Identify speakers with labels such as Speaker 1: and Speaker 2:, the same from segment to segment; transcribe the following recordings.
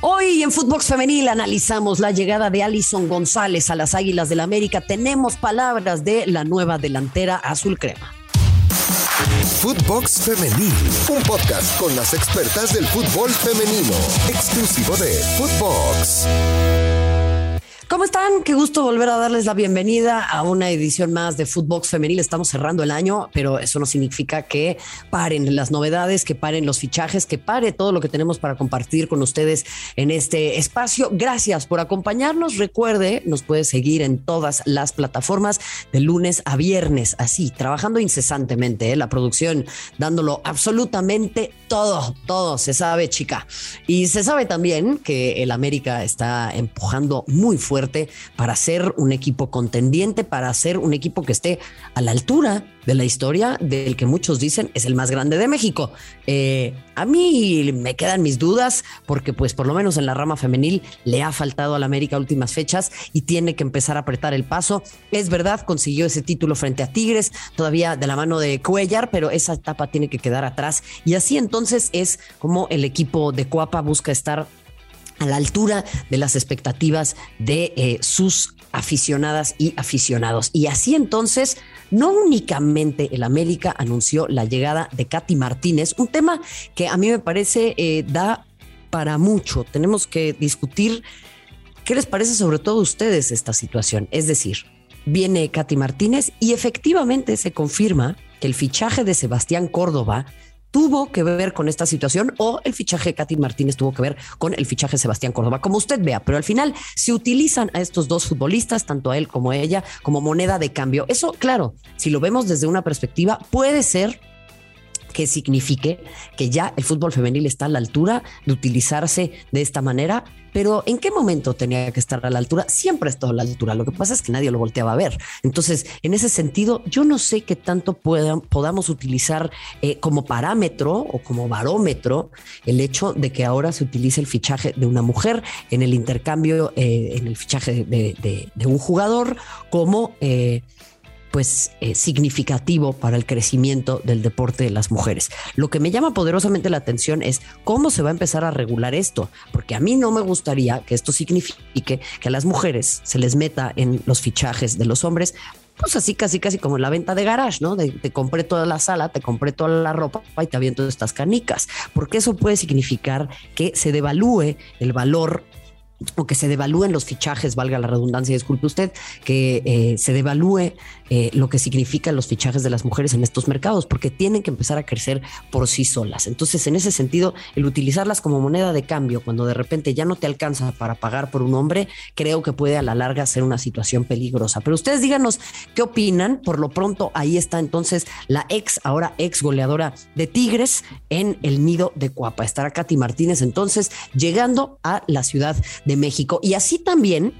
Speaker 1: Hoy en Footbox Femenil analizamos la llegada de Alison González a las Águilas del América. Tenemos palabras de la nueva delantera azul crema.
Speaker 2: Footbox Femenil, un podcast con las expertas del fútbol femenino, exclusivo de Footbox.
Speaker 1: ¿Cómo están? Qué gusto volver a darles la bienvenida a una edición más de Footbox Femenil. Estamos cerrando el año, pero eso no significa que paren las novedades, que paren los fichajes, que pare todo lo que tenemos para compartir con ustedes en este espacio. Gracias por acompañarnos. Recuerde, nos puede seguir en todas las plataformas de lunes a viernes, así, trabajando incesantemente, ¿eh? la producción dándolo absolutamente todo, todo se sabe, chica. Y se sabe también que el América está empujando muy fuerte para ser un equipo contendiente, para ser un equipo que esté a la altura de la historia del que muchos dicen es el más grande de México. Eh, a mí me quedan mis dudas porque pues por lo menos en la rama femenil le ha faltado al América últimas fechas y tiene que empezar a apretar el paso. Es verdad, consiguió ese título frente a Tigres, todavía de la mano de Cuellar, pero esa etapa tiene que quedar atrás y así entonces es como el equipo de Cuapa busca estar a la altura de las expectativas de eh, sus aficionadas y aficionados. Y así entonces, no únicamente el América anunció la llegada de Katy Martínez, un tema que a mí me parece eh, da para mucho. Tenemos que discutir qué les parece sobre todo a ustedes esta situación. Es decir, viene Katy Martínez y efectivamente se confirma que el fichaje de Sebastián Córdoba tuvo que ver con esta situación o el fichaje de Katy Martínez tuvo que ver con el fichaje de Sebastián Córdoba, como usted vea, pero al final se utilizan a estos dos futbolistas, tanto a él como a ella, como moneda de cambio. Eso, claro, si lo vemos desde una perspectiva, puede ser que signifique que ya el fútbol femenil está a la altura de utilizarse de esta manera, pero ¿en qué momento tenía que estar a la altura? Siempre ha estado a la altura, lo que pasa es que nadie lo volteaba a ver. Entonces, en ese sentido, yo no sé qué tanto podamos utilizar eh, como parámetro o como barómetro el hecho de que ahora se utilice el fichaje de una mujer en el intercambio, eh, en el fichaje de, un jugador como... Eh, pues eh, significativo para el crecimiento del deporte de las mujeres. Lo que me llama poderosamente la atención es cómo se va a empezar a regular esto, porque a mí no me gustaría que esto signifique que a las mujeres se les meta en los fichajes de los hombres pues así casi casi como en la venta de garage, ¿no? te compré toda la sala, te compré toda la ropa y te aviento estas canicas, porque eso puede significar que se devalúe el valor o que se devalúen los fichajes, valga la redundancia, disculpe usted, que eh, se devalúe eh, lo que significan los fichajes de las mujeres en estos mercados, porque tienen que empezar a crecer por sí solas. Entonces, en ese sentido, el utilizarlas como moneda de cambio, cuando de repente ya no te alcanza para pagar por un hombre, creo que puede a la larga ser una situación peligrosa. Pero ustedes díganos qué opinan. Por lo pronto, ahí está entonces la ex, ahora ex goleadora de Tigres en el nido de Cuapa. Estará Katy Martínez entonces llegando a la Ciudad de México. Y así también,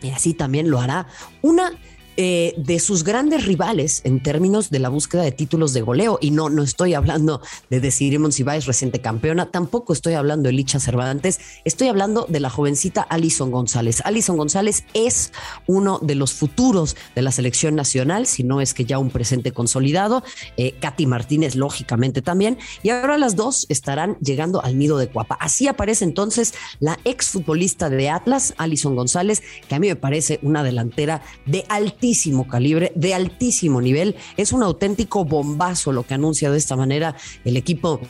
Speaker 1: y así también lo hará una eh, de sus grandes rivales en términos de la búsqueda de títulos de goleo. Y no, no estoy hablando de Decidir Monsiváis, reciente campeona, tampoco estoy hablando de Licha Cervantes, estoy hablando de la jovencita Alison González. Alison González es uno de los futuros de la selección nacional, si no es que ya un presente consolidado. Eh, Katy Martínez, lógicamente también. Y ahora las dos estarán llegando al nido de Cuapa. Así aparece entonces la exfutbolista de Atlas, Alison González, que a mí me parece una delantera de altísimo calibre, de altísimo nivel. Es un auténtico bombazo lo que anuncia de esta manera el equipo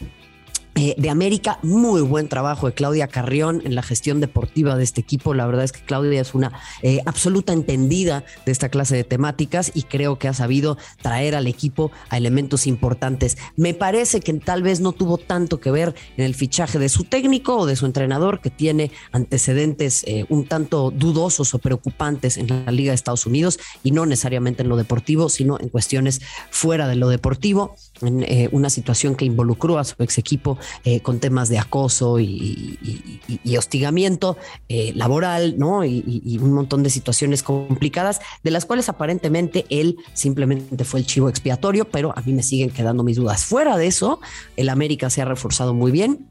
Speaker 1: eh, de América. Muy buen trabajo de Claudia Carrión en la gestión deportiva de este equipo. La verdad es que Claudia es una eh, absoluta entendida de esta clase de temáticas y creo que ha sabido traer al equipo a elementos importantes. Me parece que tal vez no tuvo tanto que ver en el fichaje de su técnico o de su entrenador, que tiene antecedentes eh, un tanto dudosos o preocupantes en la Liga de Estados Unidos y no necesariamente en lo deportivo, sino en cuestiones fuera de lo deportivo, en una situación que involucró a su ex equipo eh, con temas de acoso y, hostigamiento eh, laboral, ¿no? Y, un montón de situaciones complicadas, de las cuales aparentemente él simplemente fue el chivo expiatorio, pero a mí me siguen quedando mis dudas. Fuera de eso, el América se ha reforzado muy bien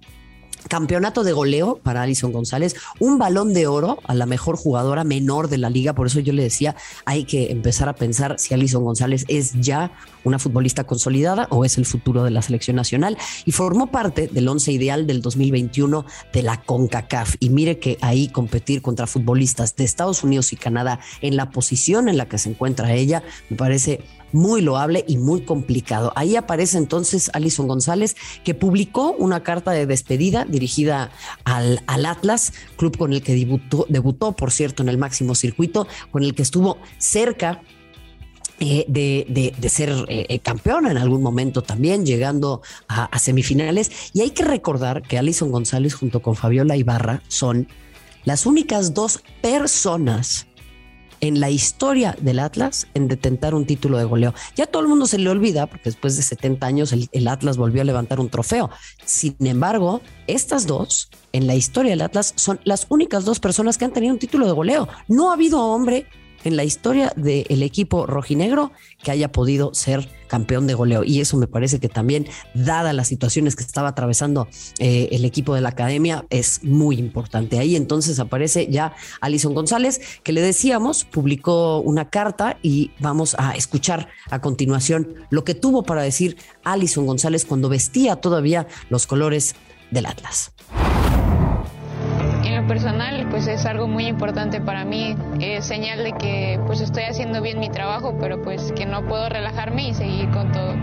Speaker 1: campeonato de goleo para Alison González, un balón de oro a la mejor jugadora menor de la liga. Por eso yo le decía, hay que empezar a pensar si Alison González es ya una futbolista consolidada o es el futuro de la selección nacional. Y formó parte del once ideal del 2021 de la CONCACAF. Y mire que ahí competir contra futbolistas de Estados Unidos y Canadá en la posición en la que se encuentra ella, me parece muy loable y muy complicado. Ahí aparece entonces Alison González, que publicó una carta de despedida dirigida al, al Atlas, club con el que debutó, debutó, por cierto, en el máximo circuito, con el que estuvo cerca eh, de, de, ser eh, eh, campeona en algún momento también, llegando a, a, semifinales. Y hay que recordar que Alison González junto con Fabiola Ibarra son las únicas dos personas en la historia del Atlas en detentar un título de goleo. Ya todo el mundo se le olvida porque después de 70 años el, el, Atlas volvió a levantar un trofeo. Sin embargo, estas dos en la historia del Atlas son las únicas dos personas que han tenido un título de goleo. No ha habido hombre en la historia del equipo rojinegro que haya podido ser campeón de goleo. Y eso me parece que también, dada las situaciones que estaba atravesando eh, el equipo de la academia, es muy importante. Ahí entonces aparece ya Alison González, que le decíamos, publicó una carta y vamos a escuchar a continuación lo que tuvo para decir Alison González cuando vestía todavía los colores del Atlas
Speaker 3: personal pues es algo muy importante para mí, es señal de que pues estoy haciendo bien mi trabajo, pero pues que no puedo relajarme y seguir con todo.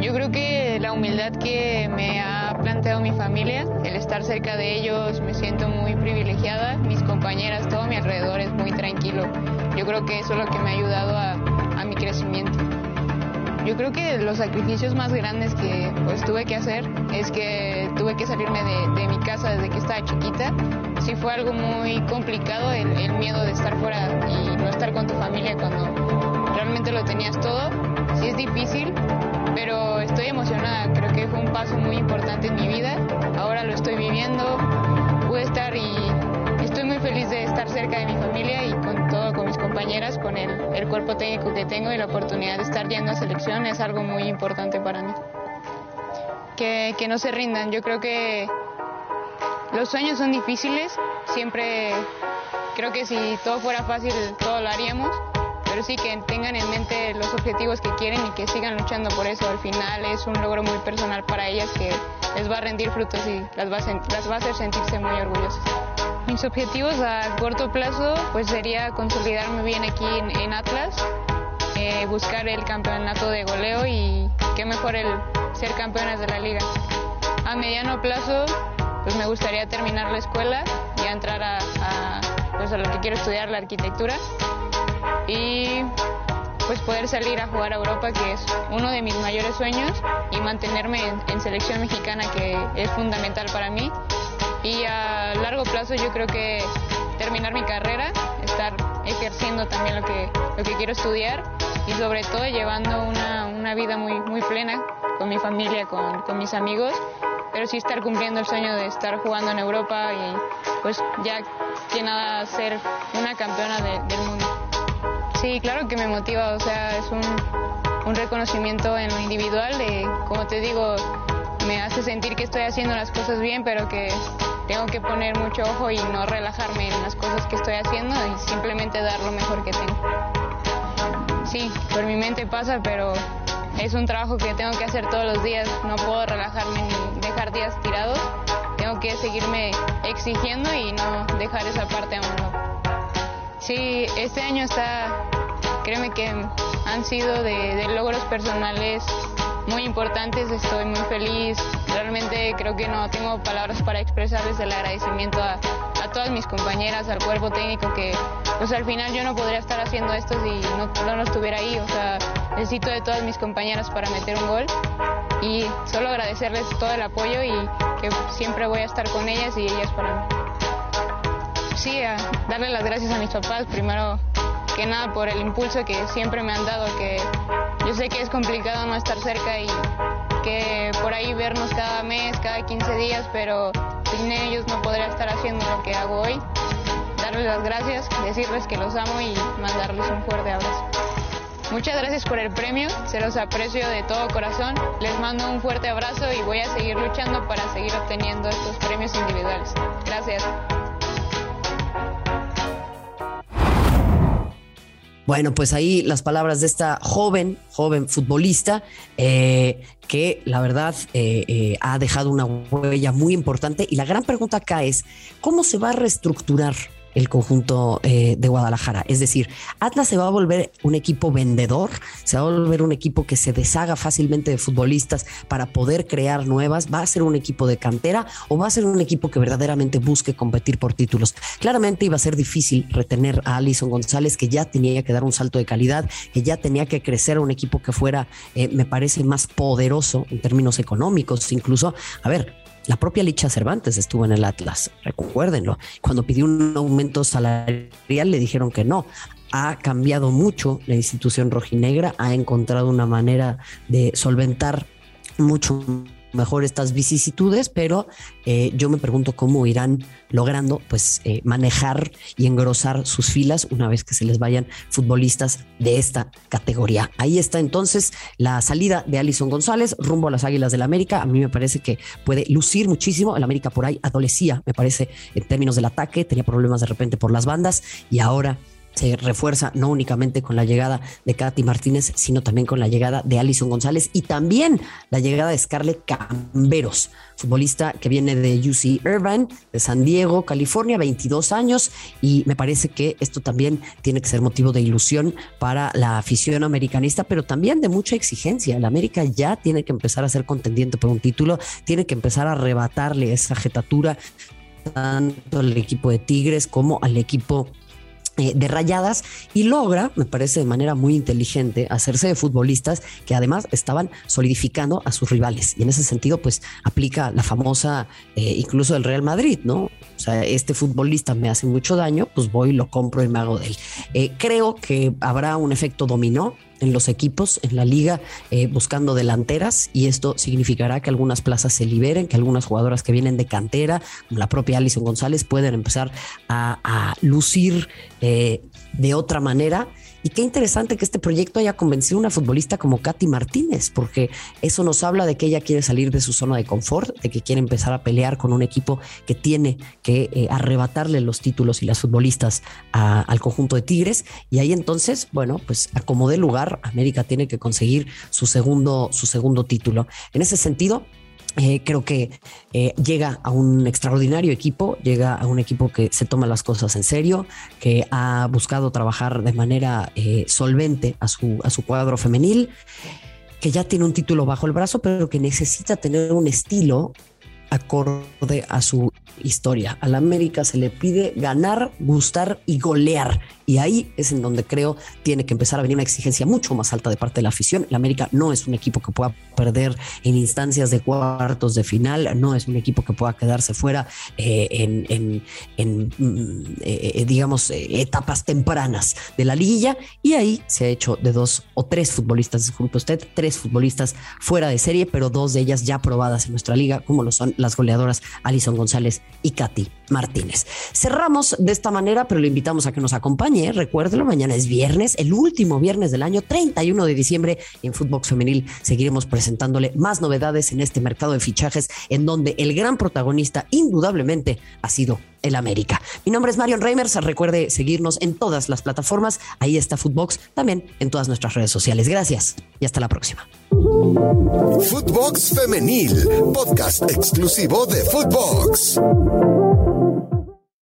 Speaker 3: Yo creo que la humildad que me ha planteado mi familia, el estar cerca de ellos, me siento muy privilegiada, mis compañeras, todo mi alrededor es muy tranquilo. Yo creo que eso es lo que me ha ayudado a, a mi crecimiento. Yo creo que los sacrificios más grandes que pues tuve que hacer es que tuve que salirme de, mi casa desde que estaba chiquita. Sí fue algo muy complicado el, el, miedo de estar fuera y no estar con tu familia cuando realmente lo tenías todo. Sí es difícil, pero estoy emocionada. Creo que fue un paso muy importante en mi vida. Ahora lo estoy viviendo. Pude estar y estoy muy feliz de estar cerca de mi familia compañeras, con el, el cuerpo técnico que tengo y la oportunidad de estar yendo a selección es algo muy importante para mí. Que, no se rindan, yo creo que los sueños son difíciles, siempre creo que si todo fuera fácil todo lo haríamos, pero sí que tengan en mente los objetivos que quieren y que sigan luchando por eso. Al final es un logro muy personal para ellas que les va a rendir frutos y las va a hacer sentirse muy orgullosas. Mis objetivos a corto plazo pues sería consolidarme bien aquí en, Atlas, eh, buscar el campeonato de goleo y qué mejor el ser campeonas de la liga. A mediano plazo pues me gustaría terminar la escuela y entrar a, a, pues a lo que quiero estudiar, la arquitectura y pues poder salir a jugar a Europa que es uno de mis mayores sueños y mantenerme en, en selección mexicana que es fundamental para mí y a largo plazo yo creo que terminar mi carrera, estar ejerciendo también lo que, lo que quiero estudiar y sobre todo llevando una, una vida muy, muy plena con mi familia, con, con, mis amigos, pero sí estar cumpliendo el sueño de estar jugando en Europa y pues ya que nada ser una campeona de, del mundo. Sí, claro que me motiva, o sea, es un, un reconocimiento en lo individual de, como te digo, me hace sentir que estoy haciendo las cosas bien, pero que tengo que poner mucho ojo y no relajarme en las cosas que estoy haciendo y simplemente dar lo mejor que tengo. Sí, por mi mente pasa, pero es un trabajo que tengo que hacer todos los días. No puedo relajarme ni dejar días tirados. Tengo que seguirme exigiendo y no dejar esa parte a un lado. Sí, este año está, créeme que han sido de, de logros personales muy importantes, estoy muy feliz, realmente creo que no tengo palabras para expresarles el agradecimiento a, a, todas mis compañeras, al cuerpo técnico que pues al final yo no podría estar haciendo esto si no, no estuviera ahí, o sea, necesito de todas mis compañeras para meter un gol y solo agradecerles todo el apoyo y que siempre voy a estar con ellas y ellas para mí. Sí, a darle las gracias a mis papás, primero que nada por el impulso que siempre me han dado, que yo sé que es complicado no estar cerca y que por ahí vernos cada mes, cada 15 días, pero sin ellos no podría estar haciendo lo que hago hoy. Darles las gracias, decirles que los amo y mandarles un fuerte abrazo. Muchas gracias por el premio, se los aprecio de todo corazón. Les mando un fuerte abrazo y voy a seguir luchando para seguir obteniendo estos premios individuales. Gracias.
Speaker 1: Bueno, pues ahí las palabras de esta joven, joven futbolista, eh, que la verdad eh, eh, ha dejado una huella muy importante. Y la gran pregunta acá es, ¿cómo se va a reestructurar el conjunto eh, de Guadalajara. Es decir, Atlas se va a volver un equipo vendedor, se va a volver un equipo que se deshaga fácilmente de futbolistas para poder crear nuevas, va a ser un equipo de cantera o va a ser un equipo que verdaderamente busque competir por títulos. Claramente iba a ser difícil retener a Alison González, que ya tenía que dar un salto de calidad, que ya tenía que crecer a un equipo que fuera, eh, me parece, más poderoso en términos económicos. Incluso, a ver, la propia Licha Cervantes estuvo en el Atlas, recuérdenlo. Cuando pidió un aumento salarial le dijeron que no. Ha cambiado mucho la institución rojinegra, ha encontrado una manera de solventar mucho mejor estas vicisitudes, pero eh, yo me pregunto cómo irán logrando pues eh, manejar y engrosar sus filas una vez que se les vayan futbolistas de esta categoría. Ahí está entonces la salida de Alison González rumbo a las Águilas del la América. A mí me parece que puede lucir muchísimo. El América por ahí adolecía, me parece, en términos del ataque, tenía problemas de repente por las bandas y ahora se refuerza no únicamente con la llegada de Katy Martínez, sino también con la llegada de Alison González y también la llegada de Scarlett Camberos, futbolista que viene de UC Irvine, de San Diego, California, 22 años, y me parece que esto también tiene que ser motivo de ilusión para la afición americanista, pero también de mucha exigencia. La América ya tiene que empezar a ser contendiente por un título, tiene que empezar a arrebatarle esa jetatura tanto al equipo de Tigres como al equipo de rayadas y logra, me parece de manera muy inteligente, hacerse de futbolistas que además estaban solidificando a sus rivales. Y en ese sentido, pues aplica la famosa, eh, incluso del Real Madrid, ¿no? O sea, este futbolista me hace mucho daño, pues voy, lo compro y me hago de él. Eh, creo que habrá un efecto dominó en los equipos, en la liga, eh, buscando delanteras y esto significará que algunas plazas se liberen, que algunas jugadoras que vienen de cantera, como la propia Alison González, pueden empezar a, lucir eh, de otra manera y qué interesante que este proyecto haya convencido a una futbolista como Katy Martínez, porque eso nos habla de que ella quiere salir de su zona de confort, de que quiere empezar a pelear con un equipo que tiene que eh, arrebatarle los títulos y las futbolistas al conjunto de Tigres. Y ahí entonces, bueno, pues acomode lugar, América tiene que conseguir su segundo, su segundo título. En ese sentido, eh, creo que eh, llega a un extraordinario equipo, llega a un equipo que se toma las cosas en serio, que ha buscado trabajar de manera eh, solvente a su, a su cuadro femenil, que ya tiene un título bajo el brazo, pero que necesita tener un estilo acorde a su historia. A la América se le pide ganar, gustar y golear. Y ahí es en donde creo tiene que empezar a venir una exigencia mucho más alta de parte de la afición. La América no es un equipo que pueda perder en instancias de cuartos de final, no es un equipo que pueda quedarse fuera eh, en, mm, eh, eh, digamos, etapas tempranas de la liguilla. Y ahí se ha hecho de dos o tres futbolistas, disculpe usted, tres futbolistas fuera de serie, pero dos de ellas ya probadas en nuestra liga, como lo son las goleadoras Alison González y Katy Martínez. Cerramos de esta manera, pero le invitamos a que nos acompañe. Recuérdelo, mañana es viernes, el último viernes del año, 31 de diciembre. En Footbox Femenil seguiremos presentándole más novedades en este mercado de fichajes, en donde el gran protagonista, indudablemente, ha sido el América. Mi nombre es Marion Reimers. Recuerde seguirnos en todas las plataformas. Ahí está Footbox, también en todas nuestras redes sociales. Gracias y hasta la próxima.
Speaker 2: Footbox Femenil, podcast exclusivo de Footbox.